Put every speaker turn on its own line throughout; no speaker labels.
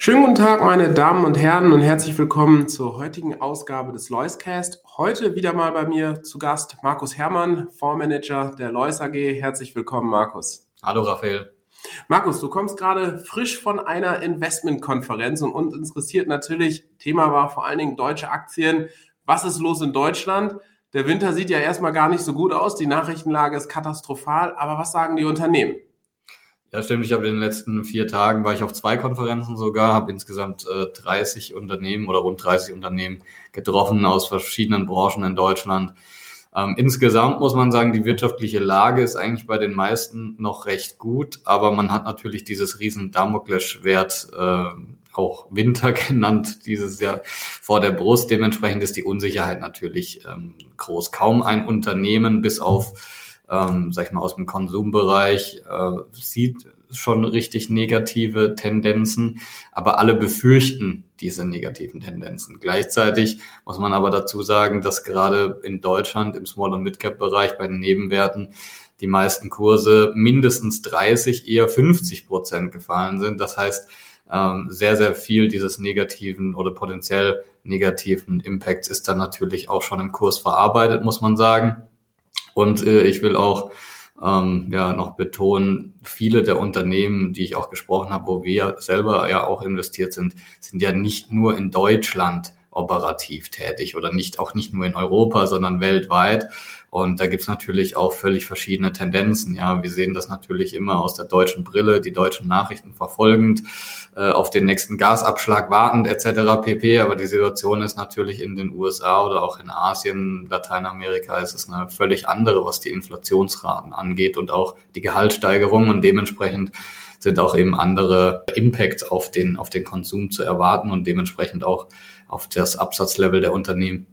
Schönen guten Tag, meine Damen und Herren, und herzlich willkommen zur heutigen Ausgabe des Loiscast. Heute wieder mal bei mir zu Gast Markus Herrmann, Fondsmanager der Lois AG. Herzlich willkommen, Markus.
Hallo, Raphael.
Markus, du kommst gerade frisch von einer Investmentkonferenz und uns interessiert natürlich, Thema war vor allen Dingen deutsche Aktien. Was ist los in Deutschland? Der Winter sieht ja erstmal gar nicht so gut aus, die Nachrichtenlage ist katastrophal, aber was sagen die Unternehmen?
Ja, stimmt. Ich habe in den letzten vier Tagen war ich auf zwei Konferenzen sogar, habe insgesamt äh, 30 Unternehmen oder rund 30 Unternehmen getroffen aus verschiedenen Branchen in Deutschland. Ähm, insgesamt muss man sagen, die wirtschaftliche Lage ist eigentlich bei den meisten noch recht gut, aber man hat natürlich dieses riesen Damoklesschwert, äh, auch Winter genannt, dieses Jahr vor der Brust. Dementsprechend ist die Unsicherheit natürlich ähm, groß. Kaum ein Unternehmen bis auf ähm, sag ich mal, aus dem Konsumbereich, äh, sieht schon richtig negative Tendenzen, aber alle befürchten diese negativen Tendenzen. Gleichzeitig muss man aber dazu sagen, dass gerade in Deutschland im Small- und Mid-Cap-Bereich bei den Nebenwerten die meisten Kurse mindestens 30, eher 50 Prozent gefallen sind. Das heißt, ähm, sehr, sehr viel dieses negativen oder potenziell negativen Impacts ist dann natürlich auch schon im Kurs verarbeitet, muss man sagen. Und äh, ich will auch ähm, ja noch betonen, viele der Unternehmen, die ich auch gesprochen habe, wo wir selber ja auch investiert sind, sind ja nicht nur in Deutschland operativ tätig oder nicht auch nicht nur in Europa, sondern weltweit. Und da gibt's natürlich auch völlig verschiedene Tendenzen. Ja, wir sehen das natürlich immer aus der deutschen Brille, die deutschen Nachrichten verfolgend, äh, auf den nächsten Gasabschlag wartend etc. pp. Aber die Situation ist natürlich in den USA oder auch in Asien, Lateinamerika ist es eine völlig andere, was die Inflationsraten angeht und auch die Gehaltssteigerung und dementsprechend sind auch eben andere Impacts auf den, auf den Konsum zu erwarten und dementsprechend auch auf das Absatzlevel der Unternehmen.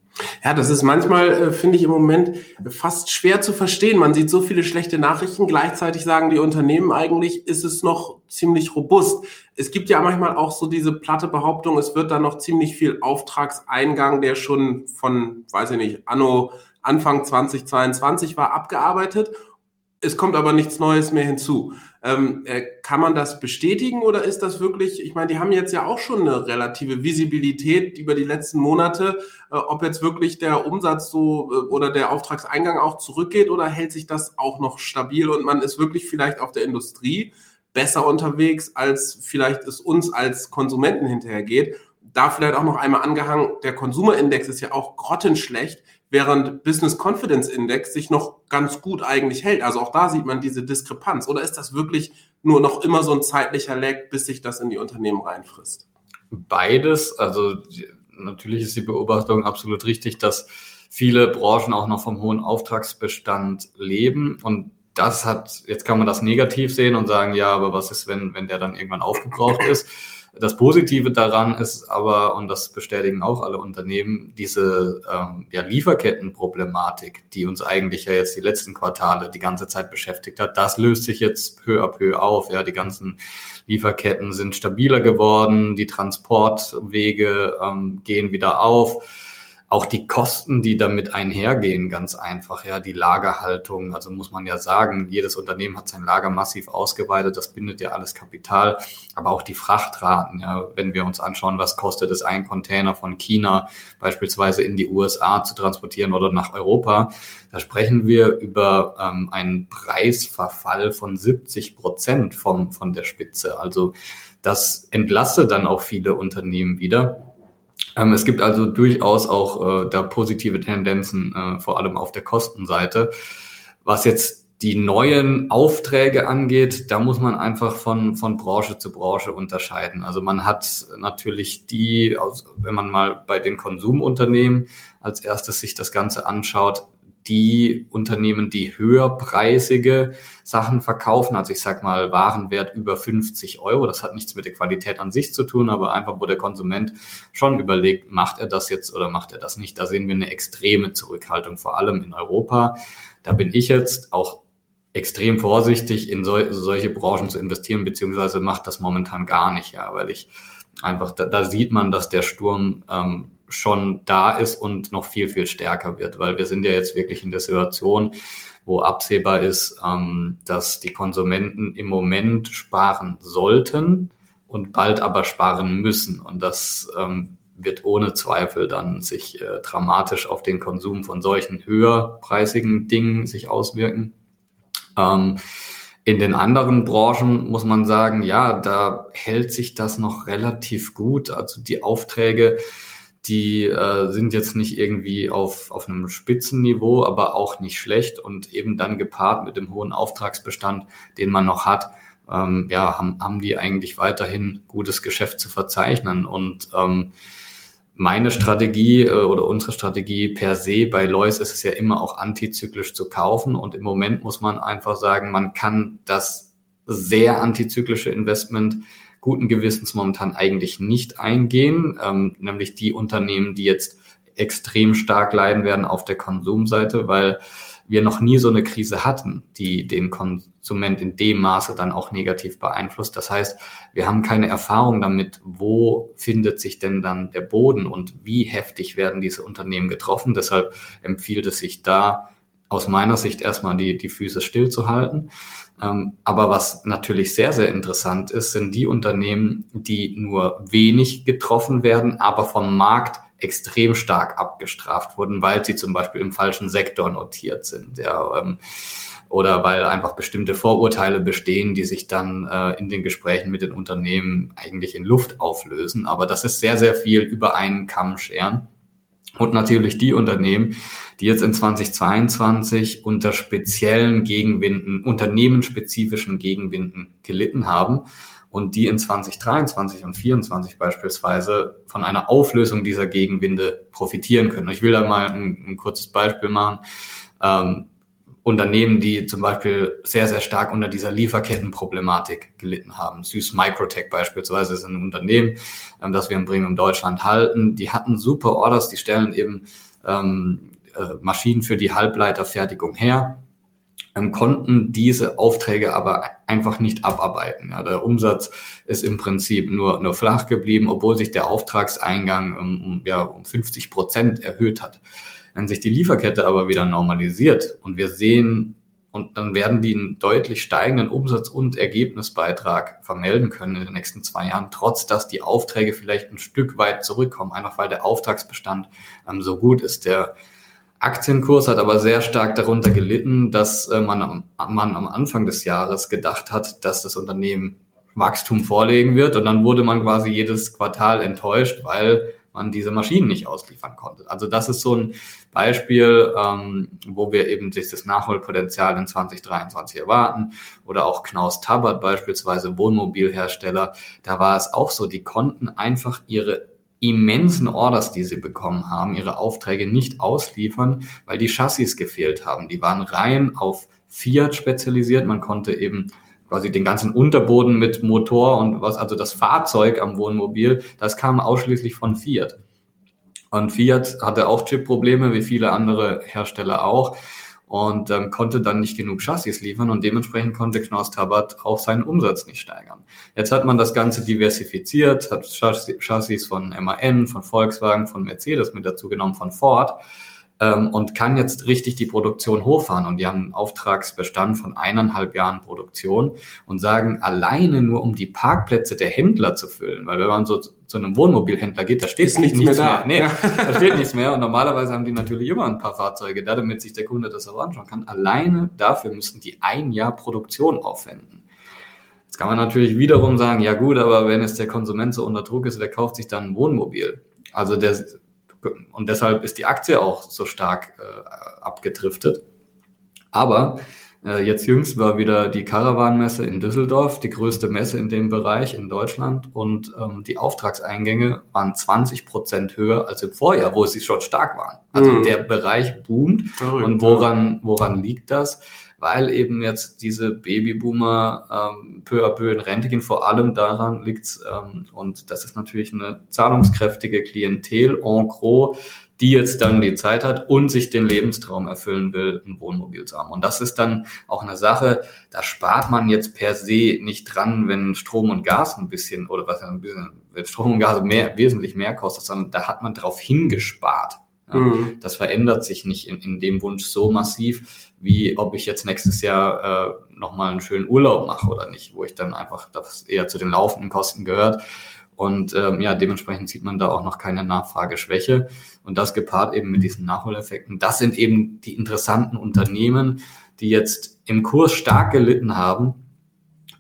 Ja, das ist manchmal, äh, finde ich im Moment fast schwer zu verstehen. Man sieht so viele schlechte Nachrichten. Gleichzeitig sagen die Unternehmen eigentlich, ist es noch ziemlich robust. Es gibt ja manchmal auch so diese platte Behauptung, es wird da noch ziemlich viel Auftragseingang, der schon von, weiß ich nicht, Anno Anfang 2022 war, abgearbeitet. Es kommt aber nichts Neues mehr hinzu. Ähm, äh, kann man das bestätigen oder ist das wirklich, ich meine, die haben jetzt ja auch schon eine relative Visibilität über die letzten Monate, äh, ob jetzt wirklich der Umsatz so äh, oder der Auftragseingang auch zurückgeht oder hält sich das auch noch stabil und man ist wirklich vielleicht auf der Industrie besser unterwegs, als vielleicht es uns als Konsumenten hinterhergeht. Da vielleicht auch noch einmal angehangen, der Konsumerindex ist ja auch grottenschlecht während Business Confidence Index sich noch ganz gut eigentlich hält. Also auch da sieht man diese Diskrepanz. Oder ist das wirklich nur noch immer so ein zeitlicher Lag, bis sich das in die Unternehmen reinfrisst?
Beides. Also natürlich ist die Beobachtung absolut richtig, dass viele Branchen auch noch vom hohen Auftragsbestand leben und das hat, jetzt kann man das negativ sehen und sagen, ja, aber was ist, wenn, wenn der dann irgendwann aufgebraucht ist? Das Positive daran ist aber, und das bestätigen auch alle Unternehmen, diese ähm, ja, Lieferkettenproblematik, die uns eigentlich ja jetzt die letzten Quartale die ganze Zeit beschäftigt hat, das löst sich jetzt peu à peu auf. Ja, die ganzen Lieferketten sind stabiler geworden, die Transportwege ähm, gehen wieder auf auch die Kosten, die damit einhergehen, ganz einfach, ja, die Lagerhaltung, also muss man ja sagen, jedes Unternehmen hat sein Lager massiv ausgeweitet, das bindet ja alles Kapital, aber auch die Frachtraten, ja, wenn wir uns anschauen, was kostet es, ein Container von China beispielsweise in die USA zu transportieren oder nach Europa, da sprechen wir über ähm, einen Preisverfall von 70 Prozent vom, von der Spitze. Also das entlastet dann auch viele Unternehmen wieder. Ähm, es gibt also durchaus auch äh, da positive Tendenzen, äh, vor allem auf der Kostenseite. Was jetzt die neuen Aufträge angeht, da muss man einfach von, von Branche zu Branche unterscheiden. Also man hat natürlich die, wenn man mal bei den Konsumunternehmen als erstes sich das Ganze anschaut, die Unternehmen, die höherpreisige Sachen verkaufen, also ich sag mal Warenwert über 50 Euro, das hat nichts mit der Qualität an sich zu tun, aber einfach, wo der Konsument schon überlegt, macht er das jetzt oder macht er das nicht. Da sehen wir eine extreme Zurückhaltung, vor allem in Europa. Da bin ich jetzt auch extrem vorsichtig, in sol solche Branchen zu investieren, beziehungsweise macht das momentan gar nicht, ja, weil ich einfach, da, da sieht man, dass der Sturm ähm, schon da ist und noch viel, viel stärker wird, weil wir sind ja jetzt wirklich in der Situation, wo absehbar ist, ähm, dass die Konsumenten im Moment sparen sollten und bald aber sparen müssen. Und das ähm, wird ohne Zweifel dann sich äh, dramatisch auf den Konsum von solchen höherpreisigen Dingen sich auswirken. Ähm, in den anderen Branchen muss man sagen, ja, da hält sich das noch relativ gut. Also die Aufträge, die äh, sind jetzt nicht irgendwie auf, auf einem Spitzenniveau, aber auch nicht schlecht und eben dann gepaart mit dem hohen Auftragsbestand, den man noch hat, ähm, ja, haben, haben die eigentlich weiterhin gutes Geschäft zu verzeichnen. Und ähm, meine Strategie äh, oder unsere Strategie per se bei Lois ist es ja immer auch antizyklisch zu kaufen. Und im Moment muss man einfach sagen, man kann das sehr antizyklische Investment guten Gewissens momentan eigentlich nicht eingehen, ähm, nämlich die Unternehmen, die jetzt extrem stark leiden werden auf der Konsumseite, weil wir noch nie so eine Krise hatten, die den Konsument in dem Maße dann auch negativ beeinflusst. Das heißt, wir haben keine Erfahrung damit, wo findet sich denn dann der Boden und wie heftig werden diese Unternehmen getroffen. Deshalb empfiehlt es sich da aus meiner Sicht erstmal die, die Füße stillzuhalten. Ähm, aber was natürlich sehr, sehr interessant ist, sind die Unternehmen, die nur wenig getroffen werden, aber vom Markt extrem stark abgestraft wurden, weil sie zum Beispiel im falschen Sektor notiert sind. Ja, ähm, oder weil einfach bestimmte Vorurteile bestehen, die sich dann äh, in den Gesprächen mit den Unternehmen eigentlich in Luft auflösen. Aber das ist sehr, sehr viel über einen Kamm scheren. Und natürlich die Unternehmen, die jetzt in 2022 unter speziellen Gegenwinden, unternehmensspezifischen Gegenwinden gelitten haben und die in 2023 und 2024 beispielsweise von einer Auflösung dieser Gegenwinde profitieren können. Ich will da mal ein, ein kurzes Beispiel machen. Ähm, Unternehmen, die zum Beispiel sehr, sehr stark unter dieser Lieferkettenproblematik gelitten haben. Süß Microtech beispielsweise ist ein Unternehmen, ähm, das wir in Bremen in Deutschland halten. Die hatten super Orders, die stellen eben ähm, äh, Maschinen für die Halbleiterfertigung her ähm, konnten diese Aufträge aber einfach nicht abarbeiten. Ja, der Umsatz ist im Prinzip nur, nur flach geblieben, obwohl sich der Auftragseingang um, um, ja, um 50 Prozent erhöht hat. Wenn sich die Lieferkette aber wieder normalisiert und wir sehen, und dann werden die einen deutlich steigenden Umsatz- und Ergebnisbeitrag vermelden können in den nächsten zwei Jahren, trotz dass die Aufträge vielleicht ein Stück weit zurückkommen, einfach weil der Auftragsbestand ähm, so gut ist. Der Aktienkurs hat aber sehr stark darunter gelitten, dass äh, man, am, man am Anfang des Jahres gedacht hat, dass das Unternehmen Wachstum vorlegen wird. Und dann wurde man quasi jedes Quartal enttäuscht, weil man diese Maschinen nicht ausliefern konnte. Also das ist so ein Beispiel, ähm, wo wir eben dieses Nachholpotenzial in 2023 erwarten. Oder auch Knaus Tabbert beispielsweise, Wohnmobilhersteller. Da war es auch so, die konnten einfach ihre immensen Orders, die sie bekommen haben, ihre Aufträge nicht ausliefern, weil die Chassis gefehlt haben. Die waren rein auf Fiat spezialisiert. Man konnte eben quasi den ganzen Unterboden mit Motor und was, also das Fahrzeug am Wohnmobil, das kam ausschließlich von Fiat. Und Fiat hatte auch Chip-Probleme, wie viele andere Hersteller auch und ähm, konnte dann nicht genug Chassis liefern und dementsprechend konnte Knaus Tabat auch seinen Umsatz nicht steigern. Jetzt hat man das Ganze diversifiziert, hat Chassis von MAN, von Volkswagen, von Mercedes mit dazu genommen, von Ford ähm, und kann jetzt richtig die Produktion hochfahren. Und die haben einen Auftragsbestand von eineinhalb Jahren Produktion und sagen, alleine nur um die Parkplätze der Händler zu füllen, weil wenn man so zu einem Wohnmobilhändler geht, da steht nichts, nichts mehr, mehr. Nee, da steht nichts mehr. Und normalerweise haben die natürlich immer ein paar Fahrzeuge da, damit sich der Kunde das auch anschauen kann. Alleine dafür müssen die ein Jahr Produktion aufwenden. Jetzt kann man natürlich wiederum sagen, ja gut, aber wenn es der Konsument so unter Druck ist, wer kauft sich dann ein Wohnmobil? Also der und deshalb ist die Aktie auch so stark äh, abgedriftet. Aber Äh, jetzt jüngst war wieder die Caravan-Messe in Düsseldorf, die größte Messe in dem Bereich in Deutschland. Und ähm, die Auftragseingänge waren 20 Prozent höher als im Vorjahr, wo sie schon stark waren. Also mhm. der Bereich boomt. Verrückt, und woran, woran liegt das? Weil eben jetzt diese Babyboomer ähm, peu à peu in Rente gehen. Vor allem daran liegt's ähm, und das ist natürlich eine zahlungskräftige Klientel en gros, die jetzt dann die Zeit hat und sich den Lebenstraum erfüllen will, ein Wohnmobil zu haben. Und das ist dann auch eine Sache, da spart man jetzt per se nicht dran, wenn Strom und Gas ein bisschen, oder was ein bisschen, wenn Strom und Gas mehr, wesentlich mehr kostet, sondern da hat man drauf hingespart. Ja, mhm. Das verändert sich nicht in, in dem Wunsch so massiv, wie ob ich jetzt nächstes Jahr äh, nochmal einen schönen Urlaub mache oder nicht, wo ich dann einfach, das eher zu den laufenden Kosten gehört. Und ähm, ja, dementsprechend sieht man da auch noch keine Nachfrageschwäche. Und das gepaart eben mit diesen Nachholeffekten. Das sind eben die interessanten Unternehmen, die jetzt im Kurs stark gelitten haben.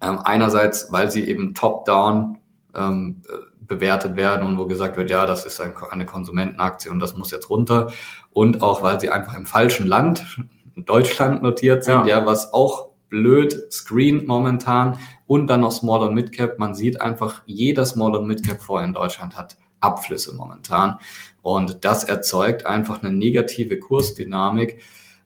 Ähm, einerseits, weil sie eben top-down ähm, bewertet werden und wo gesagt wird, ja, das ist eine Konsumentenaktie und das muss jetzt runter. Und auch, weil sie einfach im falschen Land, Deutschland notiert sind, ja, ja was auch blöd screen momentan und dann noch Small und Midcap. Man sieht einfach, jeder Small und Midcap vorher in Deutschland hat Abflüsse momentan. Und das erzeugt einfach eine negative Kursdynamik,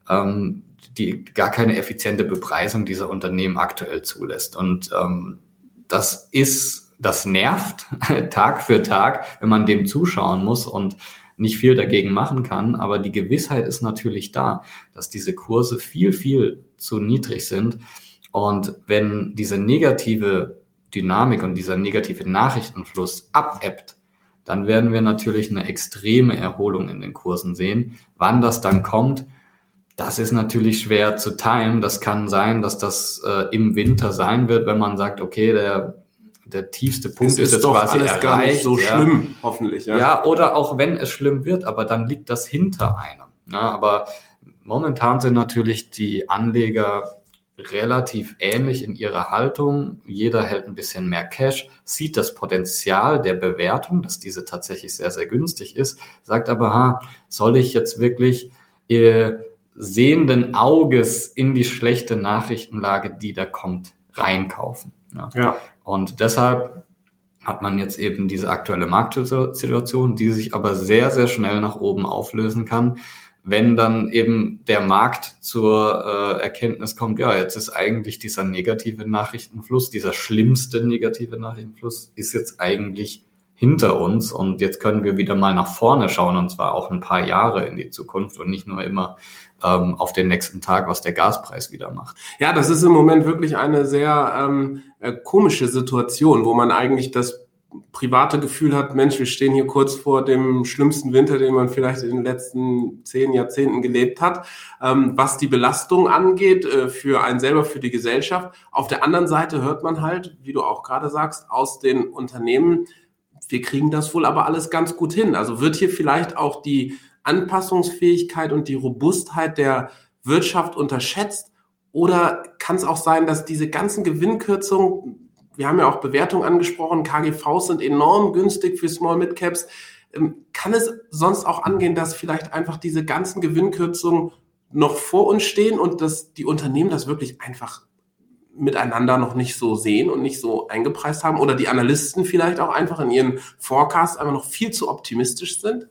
ähm, die gar keine effiziente Bepreisung dieser Unternehmen aktuell zulässt. Und ähm, das ist, das nervt Tag für Tag, wenn man dem zuschauen muss und nicht viel dagegen machen kann. Aber die Gewissheit ist natürlich da, dass diese Kurse viel, viel zu niedrig sind. Und wenn diese negative Dynamik und dieser negative Nachrichtenfluss abebbt, dann werden wir natürlich eine extreme Erholung in den Kursen sehen. Wann das dann kommt, das ist natürlich schwer zu timen. Das kann sein, dass das äh, im Winter sein wird, wenn man sagt, okay, der, der tiefste Punkt es ist, ist jetzt doch quasi alles erreicht. Gar nicht
so ja. schlimm, hoffentlich.
Ja. ja, oder auch wenn es schlimm wird, aber dann liegt das hinter einem. Ja, aber momentan sind natürlich die Anleger relativ ähnlich in ihrer Haltung. Jeder hält ein bisschen mehr Cash, sieht das Potenzial der Bewertung, dass diese tatsächlich sehr, sehr günstig ist, sagt aber, ha, soll ich jetzt wirklich äh, sehenden Auges in die schlechte Nachrichtenlage, die da kommt, reinkaufen. Ja. ja. Und deshalb hat man jetzt eben diese aktuelle Marktsituation, die sich aber sehr, sehr schnell nach oben auflösen kann wenn dann eben der Markt zur äh, Erkenntnis kommt, ja, jetzt ist eigentlich dieser negative Nachrichtenfluss, dieser schlimmste negative Nachrichtenfluss, ist jetzt eigentlich hinter uns. Und jetzt können wir wieder mal nach vorne schauen und zwar auch ein paar Jahre in die Zukunft und nicht nur immer ähm, auf den nächsten Tag, was der Gaspreis wieder macht.
Ja, das ist im Moment wirklich eine sehr ähm, äh, komische Situation, wo man eigentlich das private Gefühl hat, Mensch, wir stehen hier kurz vor dem schlimmsten Winter, den man vielleicht in den letzten zehn Jahrzehnten gelebt hat, ähm, was die Belastung angeht, äh, für einen selber, für die Gesellschaft. Auf der anderen Seite hört man halt, wie du auch gerade sagst, aus den Unternehmen, wir kriegen das wohl aber alles ganz gut hin. Also wird hier vielleicht auch die Anpassungsfähigkeit und die Robustheit der Wirtschaft unterschätzt? Oder kann es auch sein, dass diese ganzen Gewinnkürzungen wir haben ja auch Bewertungen angesprochen, KGVs sind enorm günstig für Small Mid Caps. Ähm, kann es sonst auch angehen, dass vielleicht einfach diese ganzen Gewinnkürzungen noch vor uns stehen und dass die Unternehmen das wirklich einfach miteinander noch nicht so sehen und nicht so eingepreist haben oder die Analysten vielleicht auch einfach in ihren Forecasts einfach noch viel zu optimistisch sind?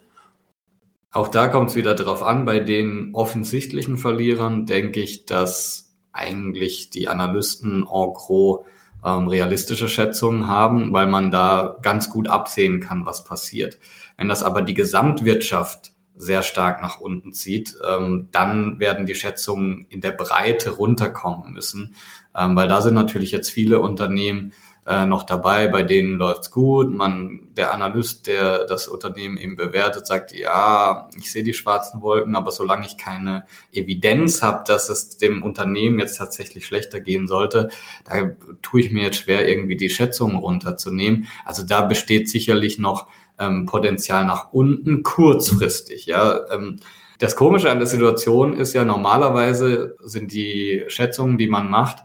Auch da kommt es wieder darauf an, bei den offensichtlichen Verlierern denke ich, dass eigentlich die Analysten en gros ähm, realistische Schätzungen haben, weil man da ganz gut absehen kann, was passiert. Wenn das aber die Gesamtwirtschaft sehr stark nach unten zieht, ähm, dann werden die Schätzungen in der Breite runterkommen müssen, ähm, weil da sind natürlich jetzt viele Unternehmen, äh, noch dabei, bei denen läuft's gut. Man, der Analyst, der das Unternehmen eben bewertet, sagt, ja, ich sehe die schwarzen Wolken, aber solange ich keine Evidenz habe, dass es dem Unternehmen jetzt tatsächlich schlechter gehen sollte, da tue ich mir jetzt schwer, irgendwie die Schätzungen runterzunehmen. Also da besteht sicherlich noch ähm, Potenzial nach unten, kurzfristig, ja. Ähm, das Komische an der Situation ist ja, normalerweise sind die Schätzungen, die man macht,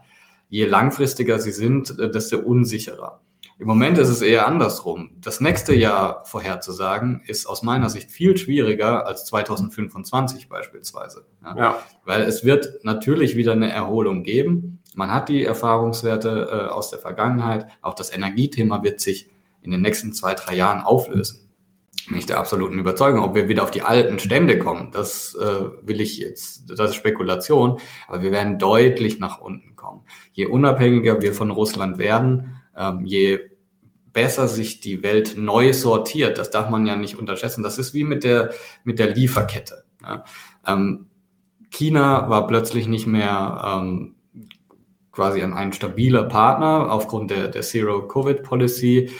je langfristiger sie sind, äh, desto unsicherer. Im Moment ist es eher andersrum. Das nächste Jahr vorherzusagen ist aus meiner Sicht viel schwieriger als 2025 beispielsweise. Ja. ja. Weil es wird natürlich wieder eine Erholung geben. Man hat die Erfahrungswerte äh, aus der Vergangenheit. Auch das Energiethema wird sich in den nächsten zwei, drei Jahren auflösen. Bin ich der absoluten Überzeugung. Ob wir wieder auf die alten Stände kommen, das äh, will ich jetzt, das ist Spekulation, aber wir werden deutlich nach unten kommen. Je unabhängiger wir von Russland werden, ähm, je besser sich die Welt neu sortiert, das darf man ja nicht unterschätzen. Das ist wie mit der, mit der Lieferkette. Ja. Ähm, China war plötzlich nicht mehr ähm, quasi ein, ein stabiler Partner aufgrund der, der Zero-Covid-Policy.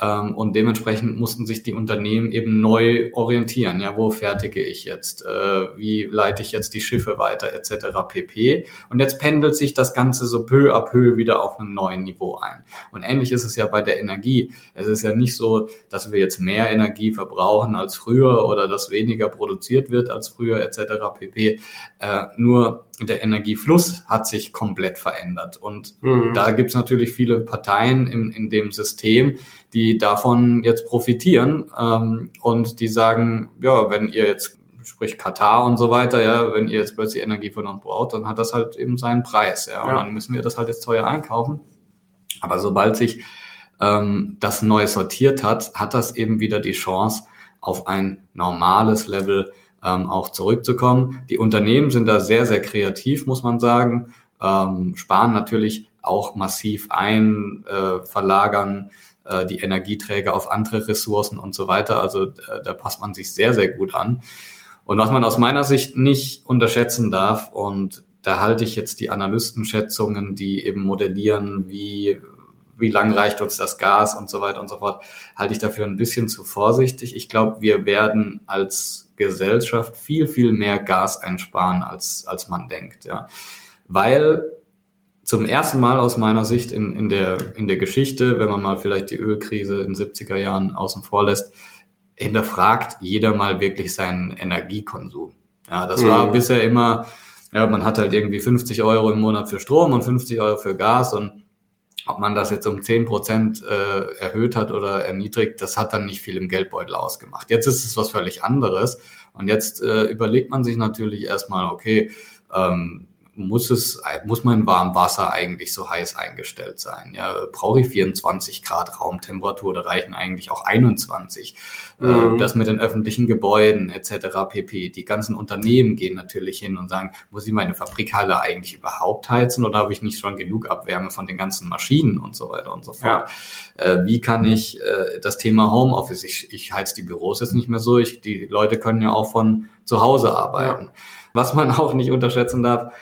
Ähm, und dementsprechend mussten sich die Unternehmen eben neu orientieren. Ja, wo fertige ich jetzt? Äh, wie leite ich jetzt die Schiffe weiter, etc. pp. Und jetzt pendelt sich das Ganze so peu à peu wieder auf einem neuen Niveau ein. Und ähnlich ist es ja bei der Energie. Es ist ja nicht so, dass wir jetzt mehr Energie verbrauchen als früher oder dass weniger produziert wird als früher, etc. pp. Äh, nur der Energiefluss hat sich komplett verändert. Und mhm. da gibt es natürlich viele Parteien in, in dem System, die davon jetzt profitieren ähm, und die sagen, ja, wenn ihr jetzt, sprich Katar und so weiter, ja, wenn ihr jetzt plötzlich Energie von uns braucht, dann hat das halt eben seinen Preis, ja, und ja. dann müssen wir das halt jetzt teuer einkaufen. Aber sobald sich ähm, das neu sortiert hat, hat das eben wieder die Chance, auf ein normales Level ähm, auch zurückzukommen. Die Unternehmen sind da sehr, sehr kreativ, muss man sagen, ähm, sparen natürlich auch massiv ein, äh, verlagern äh, die Energieträger auf andere Ressourcen und so weiter. Also äh, da passt man sich sehr, sehr gut an. Und was man aus meiner Sicht nicht unterschätzen darf, und da halte ich jetzt die Analystenschätzungen, die eben modellieren, wie, wie lang reicht uns das Gas und so weiter und so fort, halte ich dafür ein bisschen zu vorsichtig. Ich glaube, wir werden als Gesellschaft viel, viel mehr Gas einsparen, als, als man denkt. Ja. Weil zum ersten Mal aus meiner Sicht in, in, der, in der Geschichte, wenn man mal vielleicht die Ölkrise in den 70er Jahren außen vor lässt, hinterfragt jeder mal wirklich seinen Energiekonsum. Ja, das war mhm. bisher immer, ja, man hat halt irgendwie 50 Euro im Monat für Strom und 50 Euro für Gas und ob man das jetzt um 10 Prozent äh, erhöht hat oder erniedrigt, das hat dann nicht viel im Geldbeutel ausgemacht. Jetzt ist es was völlig anderes und jetzt äh, überlegt man sich natürlich erstmal, okay, ähm, muss es, muss mein Warmwasser eigentlich so heiß eingestellt sein? Ja, brauche ich 24 Grad Raumtemperatur oder reichen eigentlich auch 21? Äh, mhm. Das mit den öffentlichen Gebäuden etc. pp. Die ganzen Unternehmen gehen natürlich hin und sagen, muss ich meine Fabrikhalle eigentlich überhaupt heizen oder habe ich nicht schon genug Abwärme von den ganzen Maschinen und so weiter und so fort? Ja. Äh, wie kann ich äh, das Thema Homeoffice, ich, ich heiz die Büros jetzt nicht mehr so, ich, die Leute können ja auch von zu Hause arbeiten. Ja. Was man auch nicht unterschätzen darf,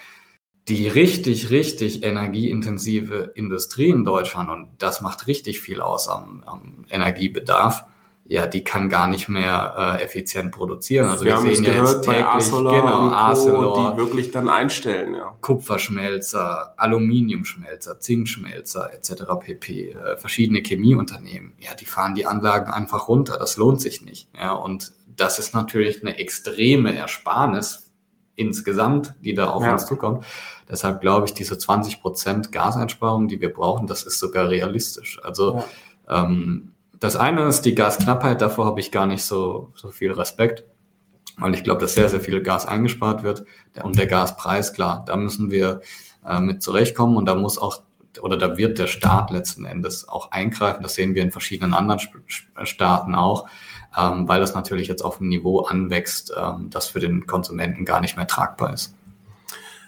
die richtig, richtig energieintensive Industrie in Deutschland, und das macht richtig viel aus am, am Energiebedarf, ja, die kann gar nicht mehr äh, effizient produzieren. Also
wir, wir sehen ja jetzt täglich, Arcelor genau, Arcelor, die wirklich dann einstellen, ja.
Kupferschmelzer, Aluminiumschmelzer, Zinkschmelzer etc. pp. Äh, verschiedene Chemieunternehmen, ja, die fahren die Anlagen einfach runter. Das lohnt sich nicht. Ja, und das ist natürlich eine extreme Ersparnis insgesamt, die da auf ja. uns zukommt. Deshalb glaube ich, diese 20 Prozent Gaseinsparung, die wir brauchen, das ist sogar realistisch. Also ja. ähm, das eine ist die Gasknappheit, davor habe ich gar nicht so, so viel Respekt, weil ich glaube, dass sehr, sehr viel Gas eingespart wird. Und der Gaspreis, klar, da müssen wir äh, mit zurechtkommen und da muss auch oder da wird der Staat letzten Endes auch eingreifen. Das sehen wir in verschiedenen anderen Staaten auch ähm, weil das natürlich jetzt auf ein Niveau anwächst, ähm, das für den Konsumenten gar nicht mehr tragbar ist.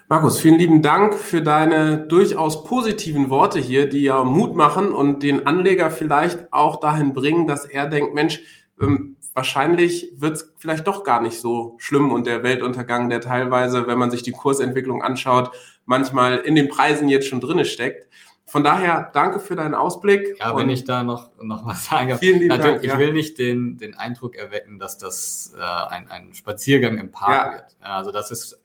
Markus, vielen lieben Dank für deine durchaus positiven Worte hier, die ja Mut machen und den Anleger vielleicht auch dahin bringen, dass er denkt, Mensch, ähm, wahrscheinlich wird es vielleicht doch gar nicht so schlimm und der Weltuntergang, der teilweise, wenn man sich die Kursentwicklung anschaut, manchmal in den Preisen jetzt schon drinne steckt. Von daher danke für deinen Ausblick.
Ja, wenn ich da noch, noch was sage.
Vielen lieben Dank.
Ich ja. will nicht den, den Eindruck erwecken, dass das äh, ein, ein Spaziergang im Park ja. wird. Also das ist,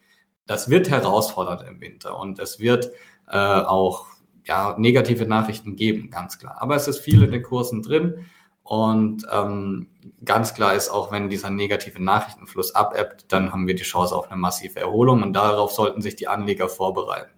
das wird herausfordernd im Winter und es wird äh, auch ja, negative Nachrichten geben, ganz klar. Aber es ist viel in den Kursen drin. Und ähm, ganz klar ist auch, wenn dieser negative Nachrichtenfluss abebbt, dann haben wir die Chance auf eine massive Erholung und darauf sollten sich die Anleger vorbereiten.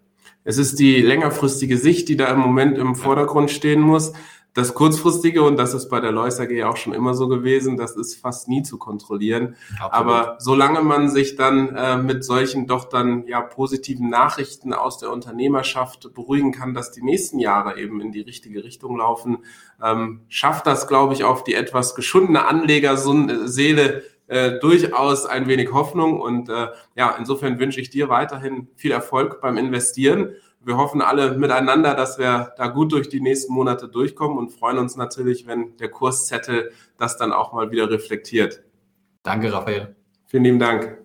Es ist die längerfristige Sicht, die da im Moment im Vordergrund stehen muss. Das Kurzfristige, und das ist bei der Lois AG auch schon immer so gewesen, das ist fast nie zu kontrollieren. Absolut. Aber solange man sich dann äh, mit solchen doch dann ja positiven Nachrichten aus der Unternehmerschaft beruhigen kann, dass die nächsten Jahre eben in die richtige Richtung laufen, ähm, schafft das, glaube ich, auf die etwas geschundene Anlegerseele äh, durchaus ein wenig Hoffnung. Und äh, ja, insofern wünsche ich dir weiterhin viel Erfolg beim Investieren wir hoffen alle miteinander, dass wir da gut durch die nächsten Monate durchkommen und freuen uns natürlich, wenn der Kurszettel das dann auch mal wieder reflektiert.
Danke, Raphael.
Vielen lieben Dank.